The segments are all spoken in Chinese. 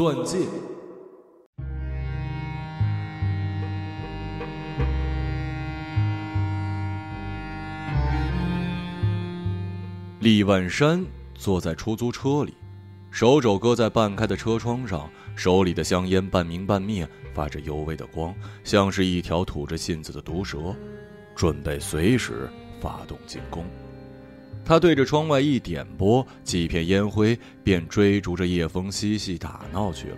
钻戒。李万山坐在出租车里，手肘搁在半开的车窗上，手里的香烟半明半灭，发着幽微的光，像是一条吐着信子的毒蛇，准备随时发动进攻。他对着窗外一点拨，几片烟灰便追逐着夜风嬉戏打闹去了。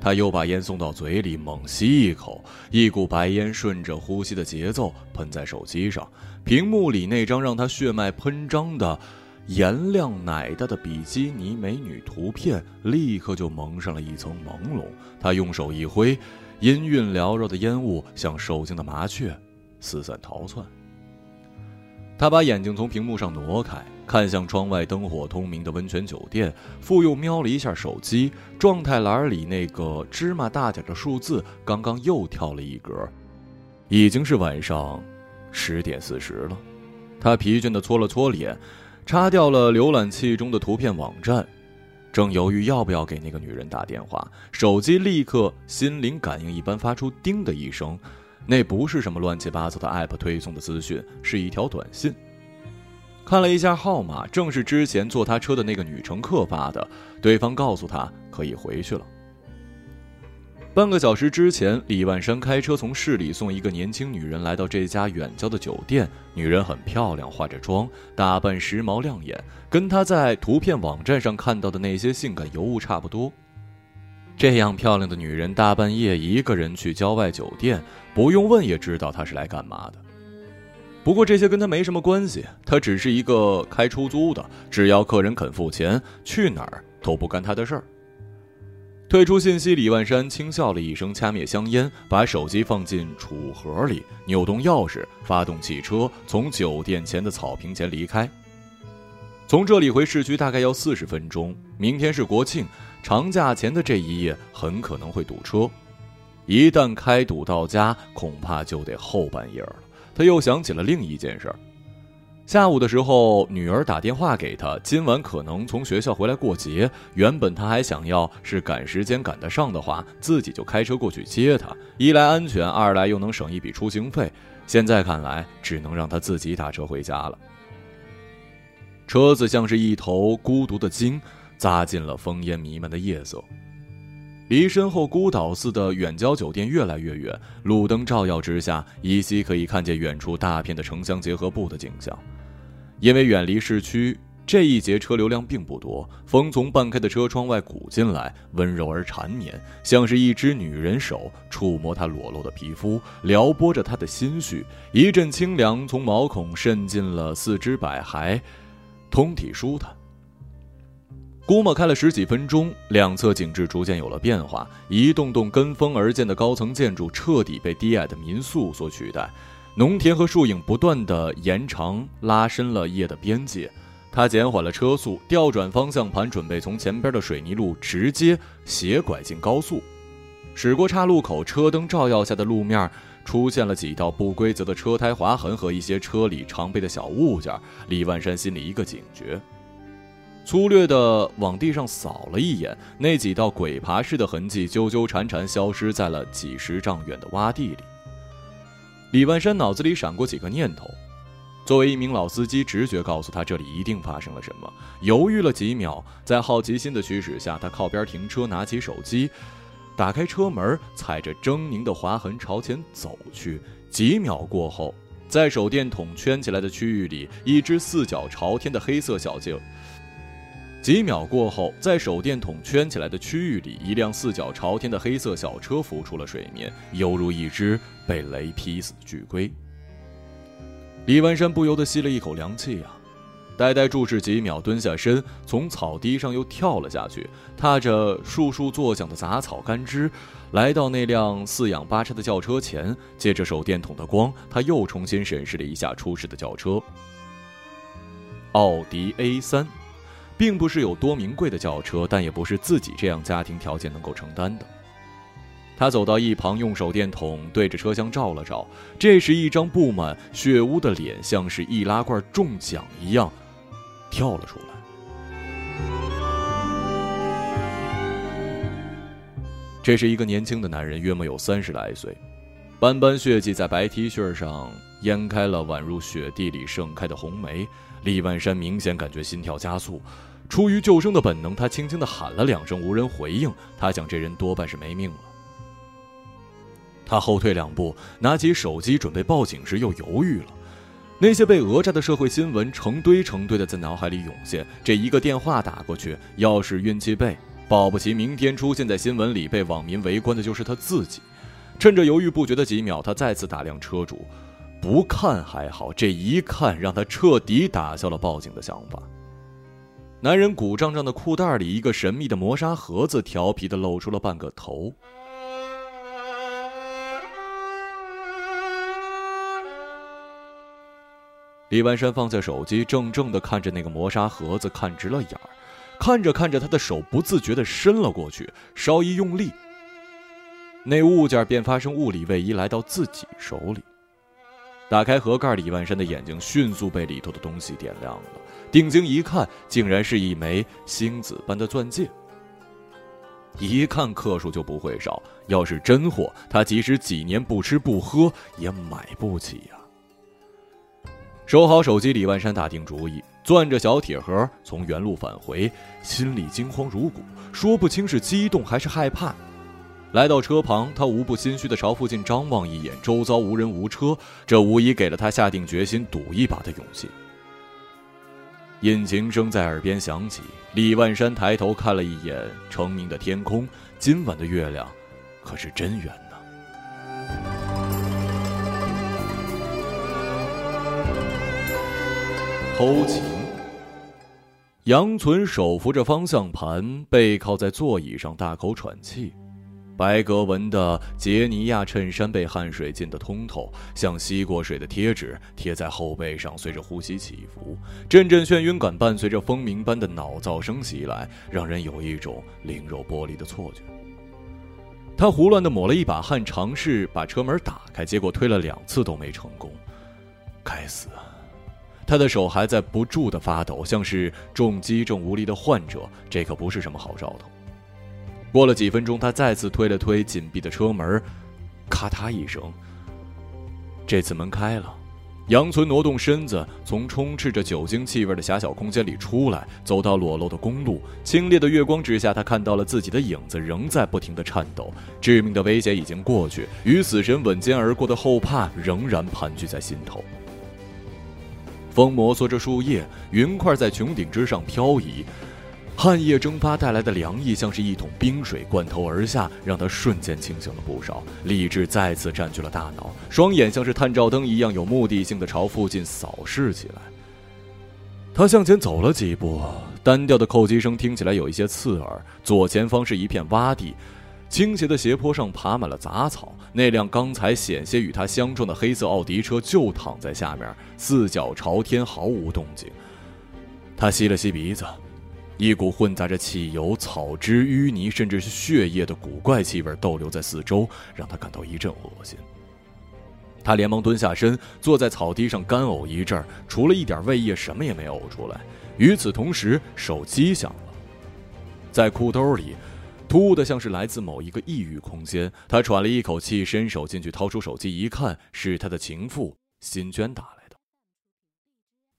他又把烟送到嘴里，猛吸一口，一股白烟顺着呼吸的节奏喷在手机上，屏幕里那张让他血脉喷张的颜亮奶大的比基尼美女图片立刻就蒙上了一层朦胧。他用手一挥，阴韵缭绕的烟雾像受惊的麻雀，四散逃窜。他把眼睛从屏幕上挪开，看向窗外灯火通明的温泉酒店，复又瞄了一下手机状态栏里那个芝麻大点的数字，刚刚又跳了一格，已经是晚上十点四十了。他疲倦地搓了搓脸，擦掉了浏览器中的图片网站，正犹豫要不要给那个女人打电话，手机立刻心灵感应一般发出“叮”的一声。那不是什么乱七八糟的 app 推送的资讯，是一条短信。看了一下号码，正是之前坐他车的那个女乘客发的。对方告诉他可以回去了。半个小时之前，李万山开车从市里送一个年轻女人来到这家远郊的酒店。女人很漂亮，化着妆，打扮时髦亮眼，跟他在图片网站上看到的那些性感尤物差不多。这样漂亮的女人，大半夜一个人去郊外酒店，不用问也知道她是来干嘛的。不过这些跟她没什么关系，她只是一个开出租的，只要客人肯付钱，去哪儿都不干她的事儿。退出信息，李万山轻笑了一声，掐灭香烟，把手机放进储物盒里，扭动钥匙，发动汽车，从酒店前的草坪前离开。从这里回市区大概要四十分钟。明天是国庆。长假前的这一夜很可能会堵车，一旦开堵到家，恐怕就得后半夜了。他又想起了另一件事儿：下午的时候，女儿打电话给他，今晚可能从学校回来过节。原本他还想要是赶时间赶得上的话，自己就开车过去接她，一来安全，二来又能省一笔出行费。现在看来，只能让他自己打车回家了。车子像是一头孤独的鲸。扎进了烽烟弥漫的夜色，离身后孤岛似的远郊酒店越来越远。路灯照耀之下，依稀可以看见远处大片的城乡结合部的景象。因为远离市区，这一节车流量并不多。风从半开的车窗外鼓进来，温柔而缠绵，像是一只女人手触摸他裸露的皮肤，撩拨着他的心绪。一阵清凉从毛孔渗进了四肢百骸，通体舒坦。估摸开了十几分钟，两侧景致逐渐有了变化，一栋栋跟风而建的高层建筑彻底被低矮的民宿所取代，农田和树影不断的延长拉伸了夜的边界。他减缓了车速，调转方向盘，准备从前边的水泥路直接斜拐进高速。驶过岔路口，车灯照耀下的路面出现了几道不规则的车胎划痕和一些车里常备的小物件。李万山心里一个警觉。粗略地往地上扫了一眼，那几道鬼爬式的痕迹纠纠缠缠，消失在了几十丈远的洼地里。李万山脑子里闪过几个念头，作为一名老司机，直觉告诉他这里一定发生了什么。犹豫了几秒，在好奇心的驱使下，他靠边停车，拿起手机，打开车门，踩着狰狞的划痕朝前走去。几秒过后，在手电筒圈起来的区域里，一只四脚朝天的黑色小径。几秒过后，在手电筒圈起来的区域里，一辆四脚朝天的黑色小车浮出了水面，犹如一只被雷劈死的巨龟。李万山不由得吸了一口凉气啊！呆呆注视几秒，蹲下身，从草地上又跳了下去，踏着簌簌作响的杂草干枝，来到那辆四仰八叉的轿车前。借着手电筒的光，他又重新审视了一下出事的轿车——奥迪 A 三。并不是有多名贵的轿车，但也不是自己这样家庭条件能够承担的。他走到一旁，用手电筒对着车厢照了照，这时一张布满血污的脸，像是易拉罐中奖一样，跳了出来。这是一个年轻的男人，约莫有三十来岁，斑斑血迹在白 T 恤上淹开了，宛如雪地里盛开的红梅。李万山明显感觉心跳加速，出于救生的本能，他轻轻的喊了两声，无人回应。他想，这人多半是没命了。他后退两步，拿起手机准备报警时，又犹豫了。那些被讹诈的社会新闻成堆成堆的在脑海里涌现。这一个电话打过去，要是运气背，保不齐明天出现在新闻里，被网民围观的就是他自己。趁着犹豫不决的几秒，他再次打量车主。不看还好，这一看让他彻底打消了报警的想法。男人鼓胀胀的裤袋里，一个神秘的磨砂盒子调皮的露出了半个头。李万山放下手机，怔怔的看着那个磨砂盒子，看直了眼儿。看着看着，他的手不自觉的伸了过去，稍一用力，那物件便发生物理位移，来到自己手里。打开盒盖，李万山的眼睛迅速被里头的东西点亮了。定睛一看，竟然是一枚星子般的钻戒。一看克数就不会少，要是真货，他即使几年不吃不喝也买不起呀。收好手机，李万山打定主意，攥着小铁盒从原路返回，心里惊慌如鼓，说不清是激动还是害怕。来到车旁，他无不心虚地朝附近张望一眼，周遭无人无车，这无疑给了他下定决心赌一把的勇气。引擎声在耳边响起，李万山抬头看了一眼澄明的天空，今晚的月亮可是真圆呢。偷情，杨存手扶着方向盘，背靠在座椅上，大口喘气。白格纹的杰尼亚衬衫被汗水浸得通透，像吸过水的贴纸贴在后背上，随着呼吸起伏。阵阵眩晕感伴随着蜂鸣般的脑噪声袭来，让人有一种灵肉剥离的错觉。他胡乱地抹了一把汗，尝试把车门打开，结果推了两次都没成功。该死！他的手还在不住地发抖，像是重击症无力的患者。这可不是什么好兆头。过了几分钟，他再次推了推紧闭的车门，咔嗒一声。这次门开了，杨村挪动身子，从充斥着酒精气味的狭小空间里出来，走到裸露的公路。清冽的月光之下，他看到了自己的影子，仍在不停的颤抖。致命的威胁已经过去，与死神吻肩而过的后怕仍然盘踞在心头。风摩挲着树叶，云块在穹顶之上漂移。汗液蒸发带来的凉意，像是一桶冰水灌头而下，让他瞬间清醒了不少。理智再次占据了大脑，双眼像是探照灯一样，有目的性的朝附近扫视起来。他向前走了几步，单调的叩击声听起来有一些刺耳。左前方是一片洼地，倾斜的斜坡上爬满了杂草。那辆刚才险些与他相撞的黑色奥迪车就躺在下面，四脚朝天，毫无动静。他吸了吸鼻子。一股混杂着汽油、草汁、淤泥，甚至是血液的古怪气味逗留在四周，让他感到一阵恶心。他连忙蹲下身，坐在草地上干呕一阵儿，除了一点胃液，什么也没呕出来。与此同时，手机响了，在裤兜里，突兀的像是来自某一个异域空间。他喘了一口气，伸手进去掏出手机，一看是他的情妇辛娟打来。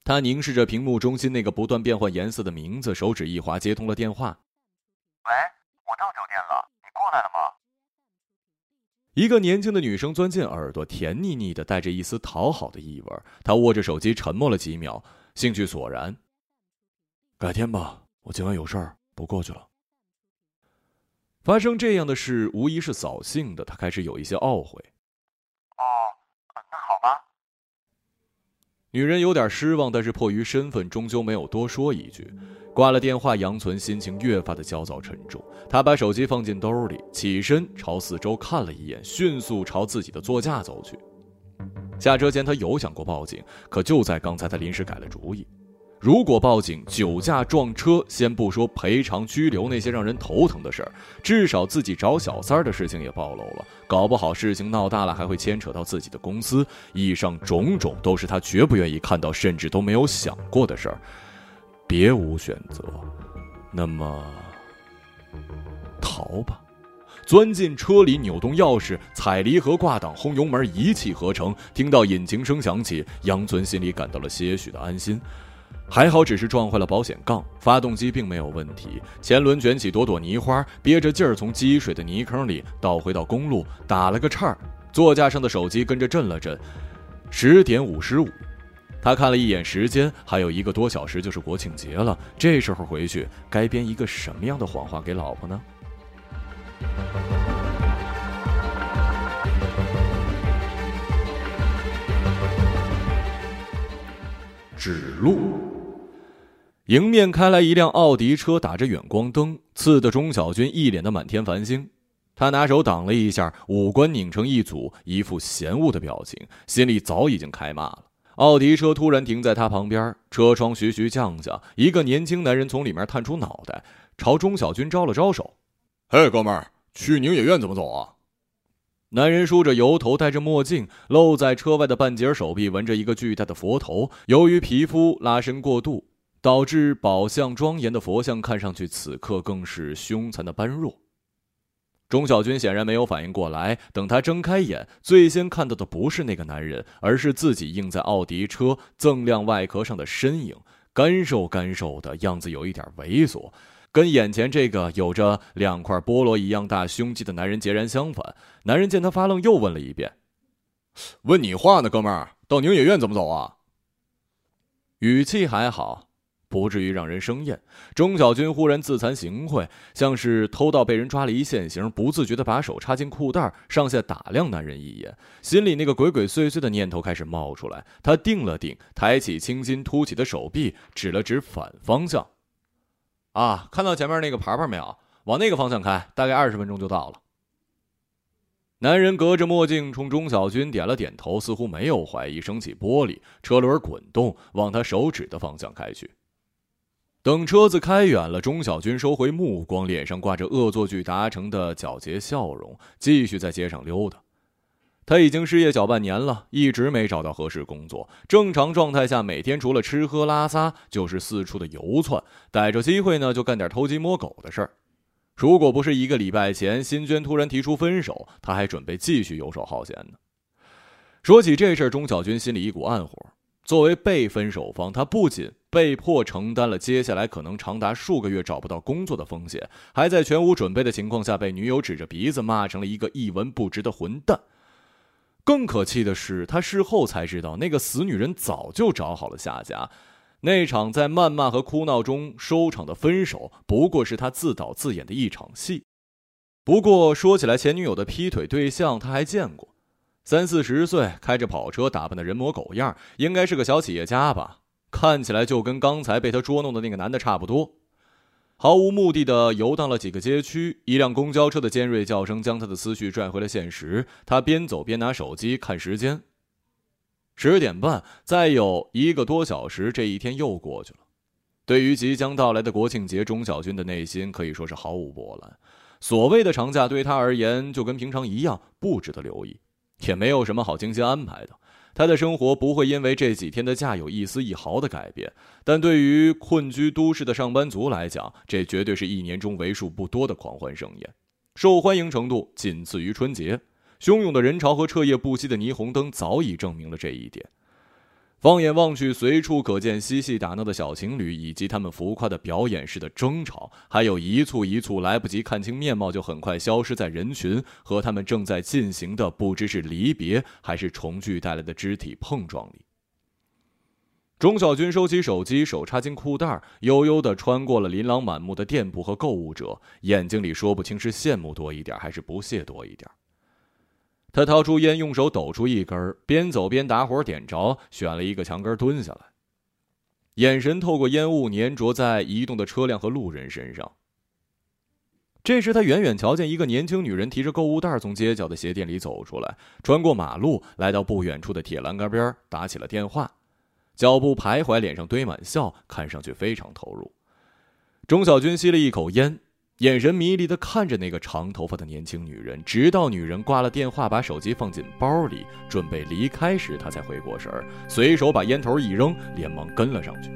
他凝视着屏幕中心那个不断变换颜色的名字，手指一滑，接通了电话。喂，我到酒店了，你过来了吗？一个年轻的女生钻进耳朵，甜腻腻的，带着一丝讨好的意味。他握着手机，沉默了几秒，兴趣索然。改天吧，我今晚有事儿，不过去了。发生这样的事，无疑是扫兴的。他开始有一些懊悔。女人有点失望，但是迫于身份，终究没有多说一句。挂了电话，杨存心情越发的焦躁沉重。他把手机放进兜里，起身朝四周看了一眼，迅速朝自己的座驾走去。下车前，他有想过报警，可就在刚才，他临时改了主意。如果报警，酒驾撞车，先不说赔偿、拘留那些让人头疼的事儿，至少自己找小三儿的事情也暴露了。搞不好事情闹大了，还会牵扯到自己的公司。以上种种都是他绝不愿意看到，甚至都没有想过的事儿。别无选择，那么逃吧。钻进车里，扭动钥匙，踩离合、挂挡、轰油门，一气呵成。听到引擎声响起，杨尊心里感到了些许的安心。还好，只是撞坏了保险杠，发动机并没有问题。前轮卷起朵朵泥花，憋着劲儿从积水的泥坑里倒回到公路，打了个岔。座驾上的手机跟着震了震，十点五十五。他看了一眼时间，还有一个多小时就是国庆节了。这时候回去，该编一个什么样的谎话给老婆呢？指路，迎面开来一辆奥迪车，打着远光灯，刺得钟小军一脸的满天繁星。他拿手挡了一下，五官拧成一组，一副嫌恶的表情，心里早已经开骂了。奥迪车突然停在他旁边，车窗徐徐降下，一个年轻男人从里面探出脑袋，朝钟小军招了招手：“嘿，哥们儿，去宁野院怎么走啊？”男人梳着油头，戴着墨镜，露在车外的半截手臂纹着一个巨大的佛头。由于皮肤拉伸过度，导致宝相庄严的佛像看上去此刻更是凶残的般若。钟小军显然没有反应过来，等他睁开眼，最先看到的不是那个男人，而是自己映在奥迪车锃亮外壳上的身影，干瘦干瘦的样子，有一点猥琐，跟眼前这个有着两块菠萝一样大胸肌的男人截然相反。男人见他发愣，又问了一遍：“问你话呢，哥们儿，到宁野院怎么走啊？”语气还好。不至于让人生厌。钟小军忽然自惭形秽，像是偷盗被人抓了一现行，不自觉地把手插进裤袋，上下打量男人一眼，心里那个鬼鬼祟祟的念头开始冒出来。他定了定，抬起青筋凸起的手臂，指了指反方向：“啊，看到前面那个牌牌没有？往那个方向开，大概二十分钟就到了。”男人隔着墨镜冲钟小军点了点头，似乎没有怀疑，升起玻璃，车轮滚动，往他手指的方向开去。等车子开远了，钟小军收回目光，脸上挂着恶作剧达成的皎洁笑容，继续在街上溜达。他已经失业小半年了，一直没找到合适工作。正常状态下，每天除了吃喝拉撒，就是四处的游窜，逮着机会呢就干点偷鸡摸狗的事儿。如果不是一个礼拜前新娟突然提出分手，他还准备继续游手好闲呢。说起这事儿，钟小军心里一股暗火。作为被分手方，他不仅被迫承担了接下来可能长达数个月找不到工作的风险，还在全无准备的情况下被女友指着鼻子骂成了一个一文不值的混蛋。更可气的是，他事后才知道，那个死女人早就找好了下家，那场在谩骂和哭闹中收场的分手，不过是他自导自演的一场戏。不过说起来，前女友的劈腿对象他还见过。三四十岁，开着跑车，打扮的人模狗样，应该是个小企业家吧？看起来就跟刚才被他捉弄的那个男的差不多。毫无目的的游荡了几个街区，一辆公交车的尖锐叫声将他的思绪拽回了现实。他边走边拿手机看时间，十点半，再有一个多小时，这一天又过去了。对于即将到来的国庆节，钟小军的内心可以说是毫无波澜。所谓的长假对他而言，就跟平常一样，不值得留意。也没有什么好精心安排的，他的生活不会因为这几天的假有一丝一毫的改变。但对于困居都市的上班族来讲，这绝对是一年中为数不多的狂欢盛宴，受欢迎程度仅次于春节。汹涌的人潮和彻夜不息的霓虹灯早已证明了这一点。放眼望去，随处可见嬉戏打闹的小情侣，以及他们浮夸的表演式的争吵，还有一簇一簇来不及看清面貌就很快消失在人群和他们正在进行的不知是离别还是重聚带来的肢体碰撞里。钟小军收起手机，手插进裤袋，悠悠地穿过了琳琅满目的店铺和购物者，眼睛里说不清是羡慕多一点，还是不屑多一点。他掏出烟，用手抖出一根，边走边打火点着，选了一个墙根蹲下来，眼神透过烟雾粘着在移动的车辆和路人身上。这时，他远远瞧见一个年轻女人提着购物袋从街角的鞋店里走出来，穿过马路，来到不远处的铁栏杆边，打起了电话，脚步徘徊，脸上堆满笑，看上去非常投入。钟小军吸了一口烟。眼神迷离的看着那个长头发的年轻女人，直到女人挂了电话，把手机放进包里，准备离开时，他才回过神儿，随手把烟头一扔，连忙跟了上去。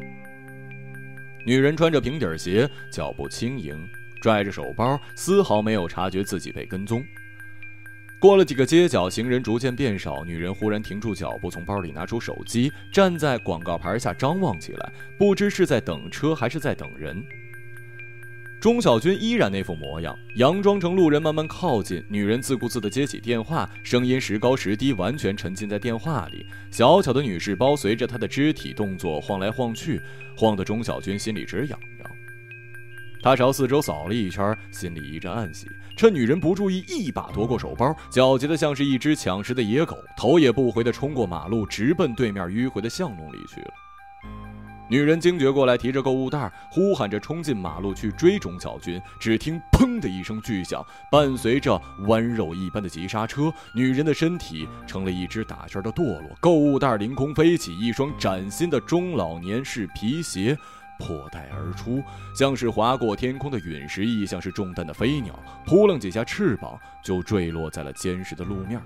女人穿着平底鞋，脚步轻盈，拽着手包，丝毫没有察觉自己被跟踪。过了几个街角，行人逐渐变少，女人忽然停住脚步，从包里拿出手机，站在广告牌下张望起来，不知是在等车还是在等人。钟小军依然那副模样，佯装成路人慢慢靠近。女人自顾自地接起电话，声音时高时低，完全沉浸在电话里。小巧的女士包随着她的肢体动作晃来晃去，晃得钟小军心里直痒痒。他朝四周扫了一圈，心里一阵暗喜。趁女人不注意，一把夺过手包，狡黠的像是一只抢食的野狗，头也不回地冲过马路，直奔对面迂回的巷弄里去了。女人惊觉过来，提着购物袋，呼喊着冲进马路去追钟小军。只听“砰”的一声巨响，伴随着弯肉一般的急刹车，女人的身体成了一只打旋的堕落，购物袋凌空飞起，一双崭新的中老年式皮鞋破袋而出，像是划过天空的陨石，亦像是中弹的飞鸟，扑棱几下翅膀就坠落在了坚实的路面。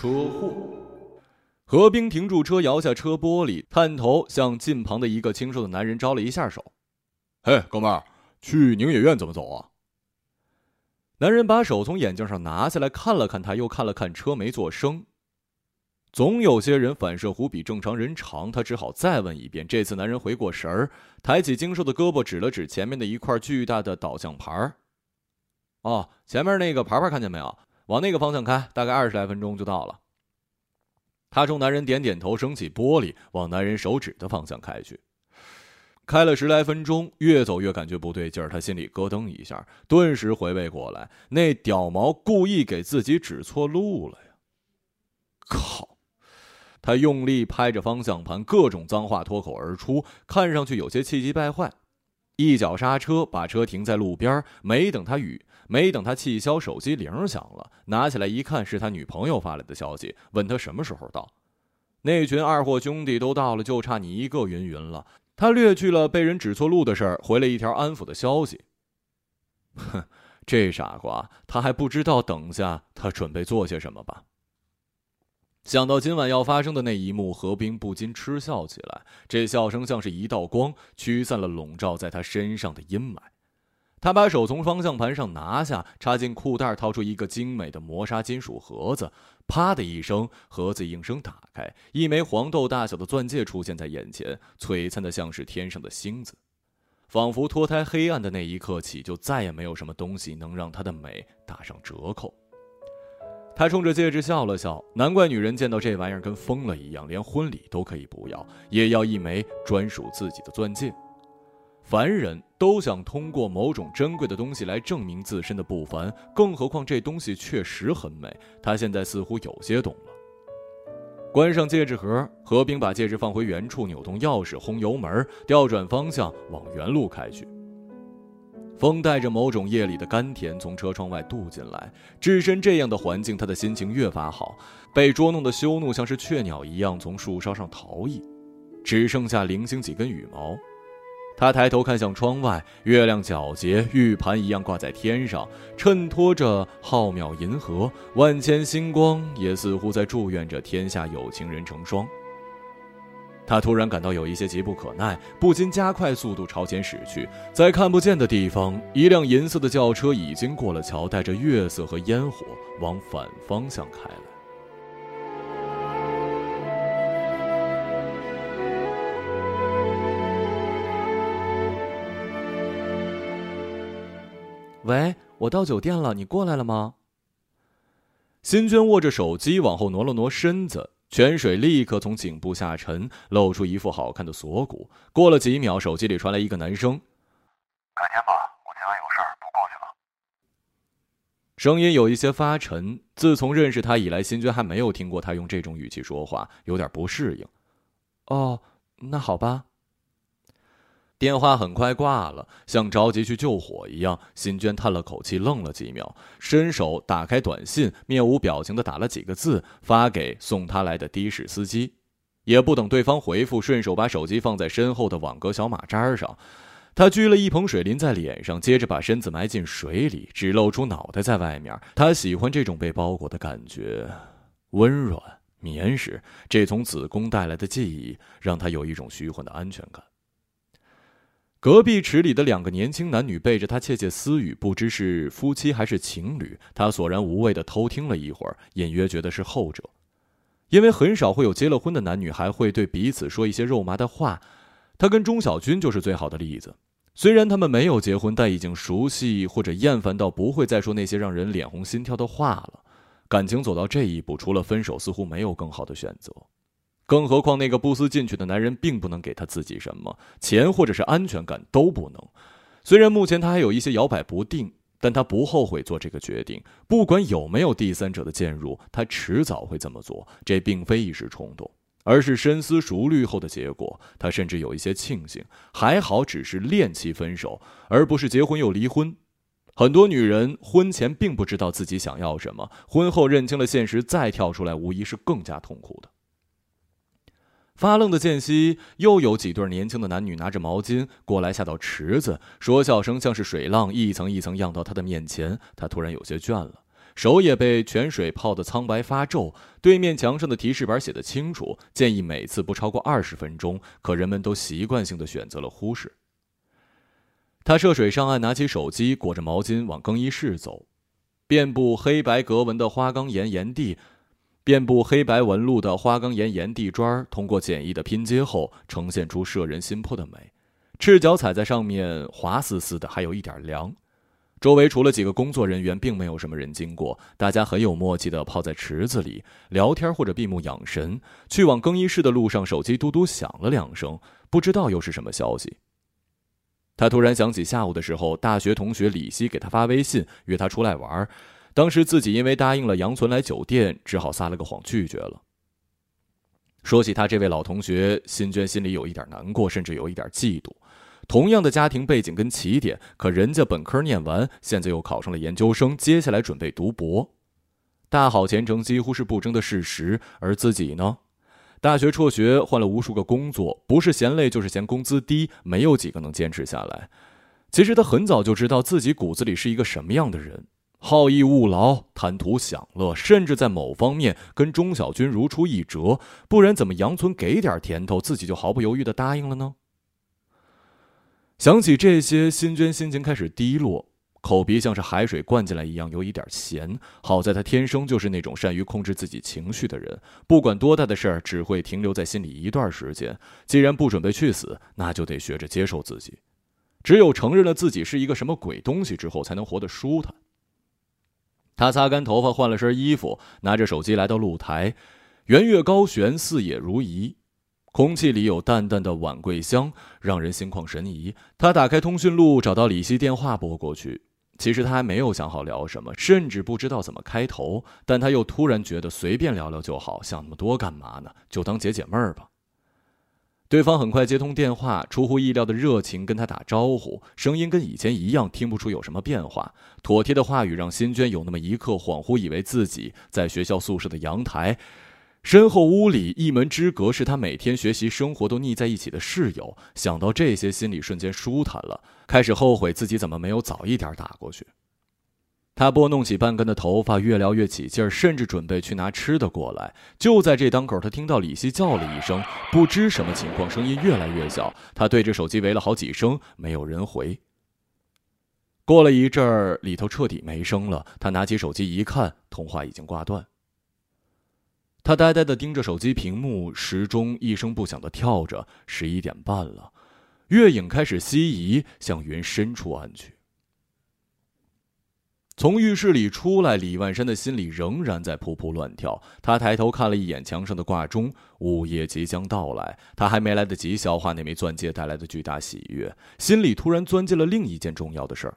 车祸，何冰停住车，摇下车玻璃，探头向近旁的一个清瘦的男人招了一下手：“嘿，哥们儿，去宁野苑怎么走啊？”男人把手从眼镜上拿下来，看了看他，又看了看车，没做声。总有些人反射弧比正常人长，他只好再问一遍。这次男人回过神儿，抬起精瘦的胳膊，指了指前面的一块巨大的导向牌儿：“哦，前面那个牌牌看见没有？”往那个方向开，大概二十来分钟就到了。他冲男人点点头，升起玻璃，往男人手指的方向开去。开了十来分钟，越走越感觉不对劲儿，他心里咯噔一下，顿时回味过来，那屌毛故意给自己指错路了呀！靠！他用力拍着方向盘，各种脏话脱口而出，看上去有些气急败坏。一脚刹车，把车停在路边，没等他语。没等他气消，手机铃响了，拿起来一看，是他女朋友发来的消息，问他什么时候到。那群二货兄弟都到了，就差你一个云云了。他略去了被人指错路的事儿，回了一条安抚的消息。哼，这傻瓜，他还不知道等下他准备做些什么吧？想到今晚要发生的那一幕，何冰不禁嗤笑起来。这笑声像是一道光，驱散了笼罩在他身上的阴霾。他把手从方向盘上拿下，插进裤袋，掏出一个精美的磨砂金属盒子。啪的一声，盒子应声打开，一枚黄豆大小的钻戒出现在眼前，璀璨的像是天上的星子，仿佛脱胎黑暗的那一刻起，就再也没有什么东西能让它的美打上折扣。他冲着戒指笑了笑，难怪女人见到这玩意儿跟疯了一样，连婚礼都可以不要，也要一枚专属自己的钻戒。凡人都想通过某种珍贵的东西来证明自身的不凡，更何况这东西确实很美。他现在似乎有些懂了。关上戒指盒，何冰把戒指放回原处，扭动钥匙，轰油门，调转方向往原路开去。风带着某种夜里的甘甜从车窗外渡进来，置身这样的环境，他的心情越发好。被捉弄的羞怒像是雀鸟一样从树梢上逃逸，只剩下零星几根羽毛。他抬头看向窗外，月亮皎洁，玉盘一样挂在天上，衬托着浩渺银河，万千星光也似乎在祝愿着天下有情人成双。他突然感到有一些急不可耐，不禁加快速度朝前驶去。在看不见的地方，一辆银色的轿车已经过了桥，带着月色和烟火往反方向开了。喂，我到酒店了，你过来了吗？新娟握着手机，往后挪了挪身子，泉水立刻从颈部下沉，露出一副好看的锁骨。过了几秒，手机里传来一个男声：“改天吧，我今晚有事儿，不过去了。”声音有一些发沉。自从认识他以来，新娟还没有听过他用这种语气说话，有点不适应。哦，那好吧。电话很快挂了，像着急去救火一样。辛娟叹了口气，愣了几秒，伸手打开短信，面无表情的打了几个字，发给送她来的的士司机。也不等对方回复，顺手把手机放在身后的网格小马扎上。他掬了一盆水淋在脸上，接着把身子埋进水里，只露出脑袋在外面。他喜欢这种被包裹的感觉，温软、绵实，这从子宫带来的记忆让他有一种虚幻的安全感。隔壁池里的两个年轻男女背着他窃窃私语，不知是夫妻还是情侣。他索然无味的偷听了一会儿，隐约觉得是后者，因为很少会有结了婚的男女还会对彼此说一些肉麻的话。他跟钟小军就是最好的例子。虽然他们没有结婚，但已经熟悉或者厌烦到不会再说那些让人脸红心跳的话了。感情走到这一步，除了分手，似乎没有更好的选择。更何况，那个不思进取的男人并不能给他自己什么钱，或者是安全感都不能。虽然目前他还有一些摇摆不定，但他不后悔做这个决定。不管有没有第三者的介入，他迟早会这么做。这并非一时冲动，而是深思熟虑后的结果。他甚至有一些庆幸，还好只是恋期分手，而不是结婚又离婚。很多女人婚前并不知道自己想要什么，婚后认清了现实，再跳出来，无疑是更加痛苦的。发愣的间隙，又有几对年轻的男女拿着毛巾过来，下到池子，说笑声像是水浪，一层一层漾到他的面前。他突然有些倦了，手也被泉水泡得苍白发皱。对面墙上的提示板写得清楚，建议每次不超过二十分钟，可人们都习惯性的选择了忽视。他涉水上岸，拿起手机，裹着毛巾往更衣室走，遍布黑白格纹的花岗岩岩地。遍布黑白纹路的花岗岩岩地砖，通过简易的拼接后，呈现出摄人心魄的美。赤脚踩在上面，滑丝丝的，还有一点凉。周围除了几个工作人员，并没有什么人经过。大家很有默契地泡在池子里聊天或者闭目养神。去往更衣室的路上，手机嘟嘟响了两声，不知道又是什么消息。他突然想起下午的时候，大学同学李希给他发微信，约他出来玩。当时自己因为答应了杨存来酒店，只好撒了个谎拒绝了。说起他这位老同学，辛娟心里有一点难过，甚至有一点嫉妒。同样的家庭背景跟起点，可人家本科念完，现在又考上了研究生，接下来准备读博，大好前程几乎是不争的事实。而自己呢，大学辍学，换了无数个工作，不是嫌累，就是嫌工资低，没有几个能坚持下来。其实他很早就知道自己骨子里是一个什么样的人。好逸恶劳、贪图享乐，甚至在某方面跟钟小军如出一辙。不然，怎么杨村给点甜头，自己就毫不犹豫的答应了呢？想起这些，辛娟心情开始低落，口鼻像是海水灌进来一样，有一点咸。好在她天生就是那种善于控制自己情绪的人，不管多大的事儿，只会停留在心里一段时间。既然不准备去死，那就得学着接受自己。只有承认了自己是一个什么鬼东西之后，才能活得舒坦。他擦干头发，换了身衣服，拿着手机来到露台。圆月高悬，四野如仪，空气里有淡淡的晚桂香，让人心旷神怡。他打开通讯录，找到李希电话拨过去。其实他还没有想好聊什么，甚至不知道怎么开头，但他又突然觉得随便聊聊就好，想那么多干嘛呢？就当解解闷儿吧。对方很快接通电话，出乎意料的热情跟他打招呼，声音跟以前一样，听不出有什么变化。妥帖的话语让辛娟有那么一刻恍惚，以为自己在学校宿舍的阳台，身后屋里一门之隔是他每天学习生活都腻在一起的室友。想到这些，心里瞬间舒坦了，开始后悔自己怎么没有早一点打过去。他拨弄起半根的头发，越聊越起劲儿，甚至准备去拿吃的过来。就在这当口，他听到李希叫了一声，不知什么情况，声音越来越小。他对着手机喂了好几声，没有人回。过了一阵儿，里头彻底没声了。他拿起手机一看，通话已经挂断。他呆呆的盯着手机屏幕，时钟一声不响的跳着，十一点半了。月影开始西移，向云深处暗去。从浴室里出来，李万山的心里仍然在扑扑乱跳。他抬头看了一眼墙上的挂钟，午夜即将到来。他还没来得及消化那枚钻戒带来的巨大喜悦，心里突然钻进了另一件重要的事儿。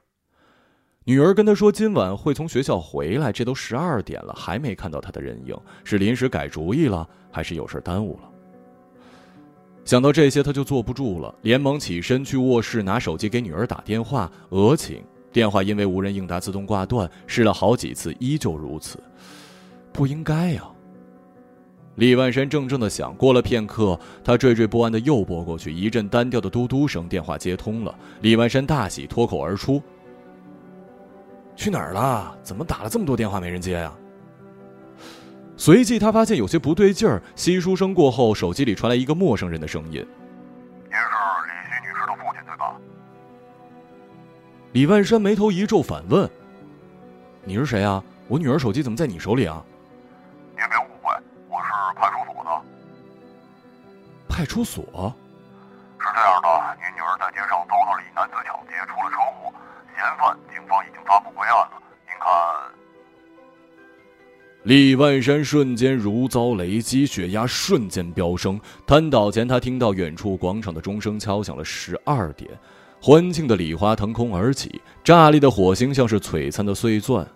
女儿跟他说今晚会从学校回来，这都十二点了，还没看到他的人影，是临时改主意了，还是有事耽误了？想到这些，他就坐不住了，连忙起身去卧室拿手机给女儿打电话，讹请。电话因为无人应答自动挂断，试了好几次依旧如此，不应该呀。李万山怔怔的想，过了片刻，他惴惴不安的又拨过去，一阵单调的嘟嘟声，电话接通了。李万山大喜，脱口而出：“去哪儿了？怎么打了这么多电话没人接呀？”随即他发现有些不对劲儿，稀疏声过后，手机里传来一个陌生人的声音：“李万山眉头一皱，反问：“你是谁啊？我女儿手机怎么在你手里啊？”您别误会，我是派出所的。派出所？是这样的，您女儿在街上遭到了一男子抢劫，出了车祸，嫌犯警方已经抓捕归案了。您看。李万山瞬间如遭雷击，血压瞬间飙升。瘫倒前，他听到远处广场的钟声敲响了十二点，欢庆的礼花腾空而起，炸裂的火星像是璀璨的碎钻，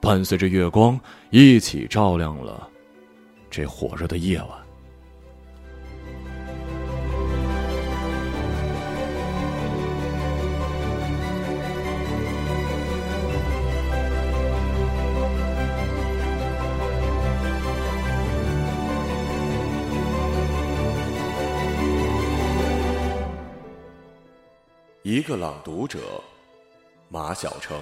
伴随着月光一起照亮了这火热的夜晚。一个朗读者马晓成。